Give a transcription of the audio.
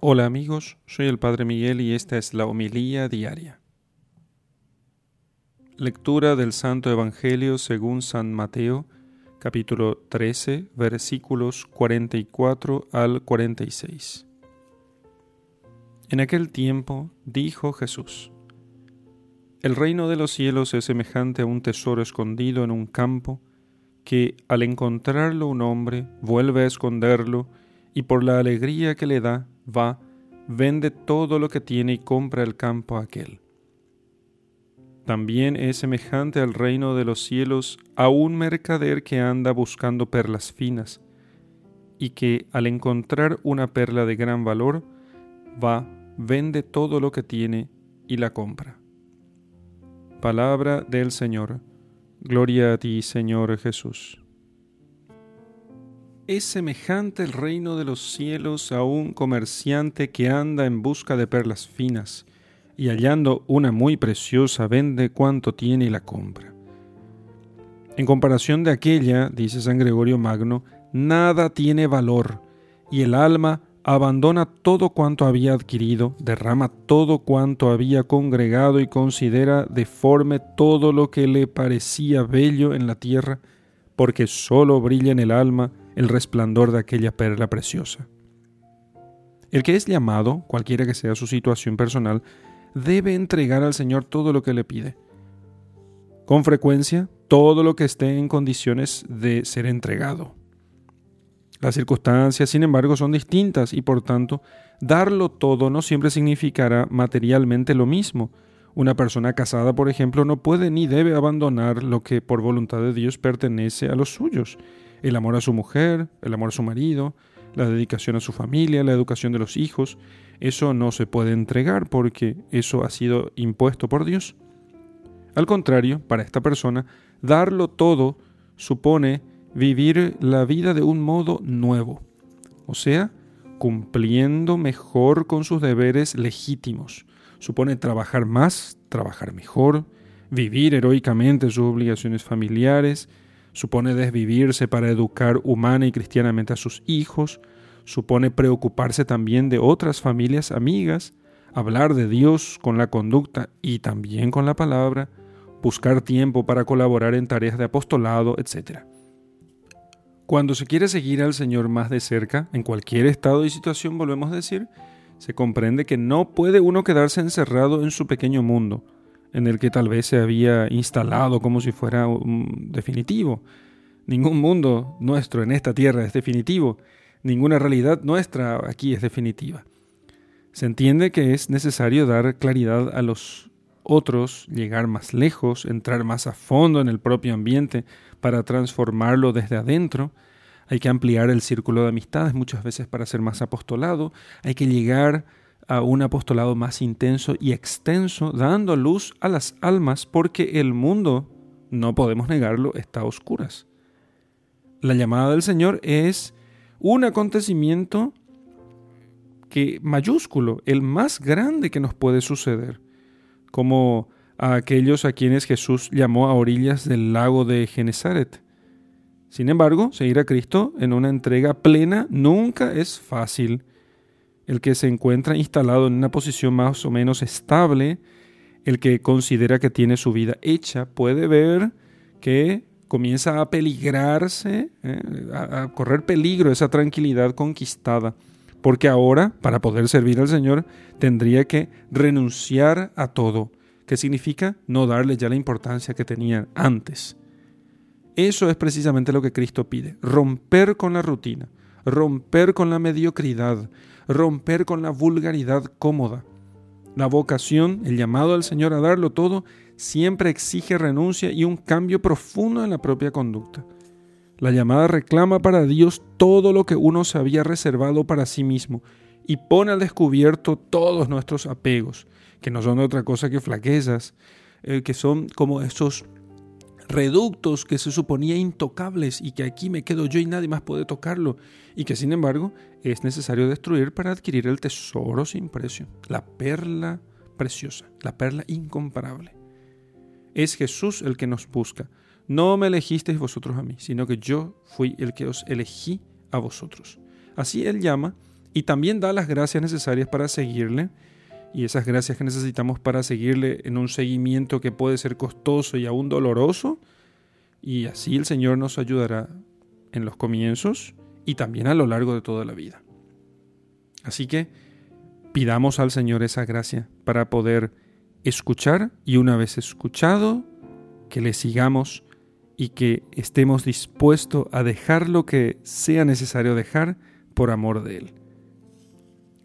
Hola amigos, soy el Padre Miguel y esta es la homilía diaria. Lectura del Santo Evangelio según San Mateo, capítulo 13, versículos 44 al 46. En aquel tiempo dijo Jesús, El reino de los cielos es semejante a un tesoro escondido en un campo, que al encontrarlo un hombre vuelve a esconderlo, y por la alegría que le da, va, vende todo lo que tiene y compra el campo aquel. También es semejante al reino de los cielos a un mercader que anda buscando perlas finas, y que al encontrar una perla de gran valor, va, vende todo lo que tiene y la compra. Palabra del Señor. Gloria a ti, Señor Jesús. Es semejante el reino de los cielos a un comerciante que anda en busca de perlas finas, y hallando una muy preciosa vende cuanto tiene y la compra. En comparación de aquella, dice San Gregorio Magno, nada tiene valor, y el alma abandona todo cuanto había adquirido, derrama todo cuanto había congregado y considera deforme todo lo que le parecía bello en la tierra, porque sólo brilla en el alma el resplandor de aquella perla preciosa. El que es llamado, cualquiera que sea su situación personal, debe entregar al Señor todo lo que le pide. Con frecuencia, todo lo que esté en condiciones de ser entregado. Las circunstancias, sin embargo, son distintas y por tanto, darlo todo no siempre significará materialmente lo mismo. Una persona casada, por ejemplo, no puede ni debe abandonar lo que por voluntad de Dios pertenece a los suyos el amor a su mujer, el amor a su marido, la dedicación a su familia, la educación de los hijos, eso no se puede entregar porque eso ha sido impuesto por Dios. Al contrario, para esta persona, darlo todo supone vivir la vida de un modo nuevo, o sea, cumpliendo mejor con sus deberes legítimos. Supone trabajar más, trabajar mejor, vivir heroicamente sus obligaciones familiares, supone desvivirse para educar humana y cristianamente a sus hijos, supone preocuparse también de otras familias amigas, hablar de Dios con la conducta y también con la palabra, buscar tiempo para colaborar en tareas de apostolado, etc. Cuando se quiere seguir al Señor más de cerca, en cualquier estado y situación, volvemos a decir, se comprende que no puede uno quedarse encerrado en su pequeño mundo, en el que tal vez se había instalado como si fuera un definitivo. Ningún mundo nuestro en esta tierra es definitivo, ninguna realidad nuestra aquí es definitiva. Se entiende que es necesario dar claridad a los otros, llegar más lejos, entrar más a fondo en el propio ambiente para transformarlo desde adentro. Hay que ampliar el círculo de amistades muchas veces para ser más apostolado. Hay que llegar a un apostolado más intenso y extenso, dando luz a las almas, porque el mundo, no podemos negarlo, está a oscuras. La llamada del Señor es un acontecimiento que mayúsculo, el más grande que nos puede suceder, como a aquellos a quienes Jesús llamó a orillas del lago de Genezaret. Sin embargo, seguir a Cristo en una entrega plena nunca es fácil el que se encuentra instalado en una posición más o menos estable, el que considera que tiene su vida hecha, puede ver que comienza a peligrarse, eh, a, correr peligro esa tranquilidad conquistada, porque ahora, para poder servir al Señor, tendría que renunciar a todo, que significa no darle ya la importancia que tenía antes. Eso es precisamente lo que Cristo pide, romper con la rutina, romper con la mediocridad, romper con la vulgaridad cómoda. La vocación, el llamado al Señor a darlo todo, siempre exige renuncia y un cambio profundo en la propia conducta. La llamada reclama para Dios todo lo que uno se había reservado para sí mismo y pone al descubierto todos nuestros apegos, que no son otra cosa que flaquezas, eh, que son como esos reductos que se suponía intocables y que aquí me quedo yo y nadie más puede tocarlo, y que sin embargo es necesario destruir para adquirir el tesoro sin precio, la perla preciosa, la perla incomparable. Es Jesús el que nos busca. No me elegisteis vosotros a mí, sino que yo fui el que os elegí a vosotros. Así Él llama y también da las gracias necesarias para seguirle y esas gracias que necesitamos para seguirle en un seguimiento que puede ser costoso y aún doloroso. Y así el Señor nos ayudará en los comienzos y también a lo largo de toda la vida. Así que pidamos al Señor esa gracia para poder escuchar y una vez escuchado, que le sigamos y que estemos dispuestos a dejar lo que sea necesario dejar por amor de Él.